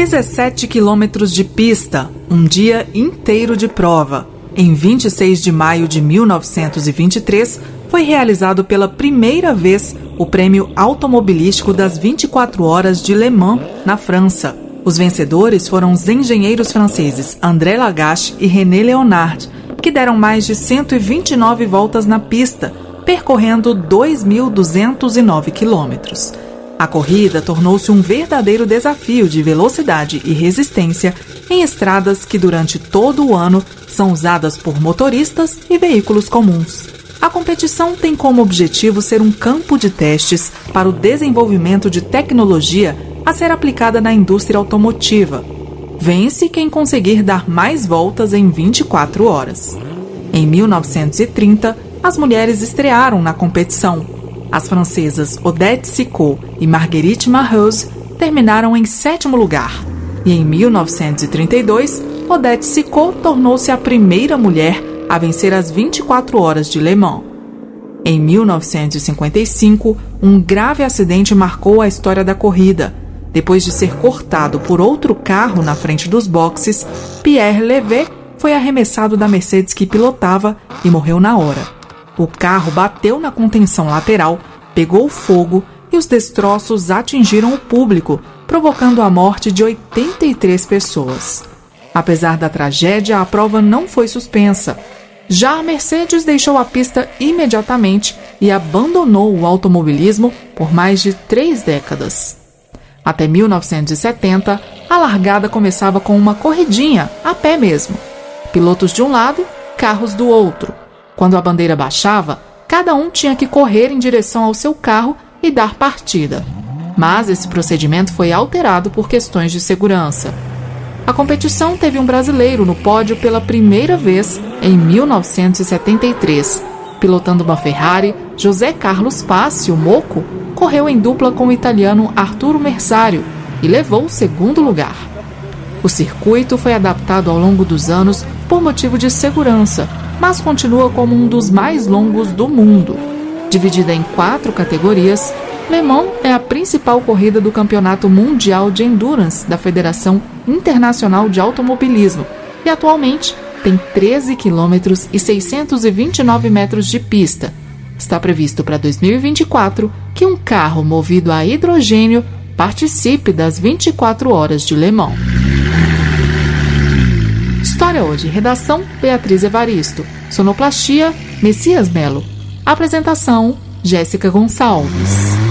17 quilômetros de pista, um dia inteiro de prova. Em 26 de maio de 1923, foi realizado pela primeira vez o Prêmio Automobilístico das 24 Horas de Le Mans, na França. Os vencedores foram os engenheiros franceses André Lagache e René Leonard, que deram mais de 129 voltas na pista, percorrendo 2.209 quilômetros. A corrida tornou-se um verdadeiro desafio de velocidade e resistência em estradas que durante todo o ano são usadas por motoristas e veículos comuns. A competição tem como objetivo ser um campo de testes para o desenvolvimento de tecnologia a ser aplicada na indústria automotiva. Vence quem conseguir dar mais voltas em 24 horas. Em 1930, as mulheres estrearam na competição as francesas Odette Sicot e Marguerite Marrose terminaram em sétimo lugar. E em 1932, Odette Sicot tornou-se a primeira mulher a vencer as 24 horas de Le Mans. Em 1955, um grave acidente marcou a história da corrida. Depois de ser cortado por outro carro na frente dos boxes, Pierre Levet foi arremessado da Mercedes que pilotava e morreu na hora. O carro bateu na contenção lateral, pegou fogo e os destroços atingiram o público, provocando a morte de 83 pessoas. Apesar da tragédia, a prova não foi suspensa. Já a Mercedes deixou a pista imediatamente e abandonou o automobilismo por mais de três décadas. Até 1970, a largada começava com uma corridinha, a pé mesmo. Pilotos de um lado, carros do outro. Quando a bandeira baixava, cada um tinha que correr em direção ao seu carro e dar partida. Mas esse procedimento foi alterado por questões de segurança. A competição teve um brasileiro no pódio pela primeira vez em 1973. Pilotando uma Ferrari, José Carlos Passi, o Moco, correu em dupla com o italiano Arturo Mersario e levou o segundo lugar. O circuito foi adaptado ao longo dos anos por motivo de segurança mas continua como um dos mais longos do mundo. Dividida em quatro categorias, Le Mans é a principal corrida do Campeonato Mundial de Endurance da Federação Internacional de Automobilismo e atualmente tem 13 quilômetros e 629 metros de pista. Está previsto para 2024 que um carro movido a hidrogênio participe das 24 horas de Le Mans. História hoje. Redação: Beatriz Evaristo. Sonoplastia: Messias Melo. Apresentação: Jéssica Gonçalves.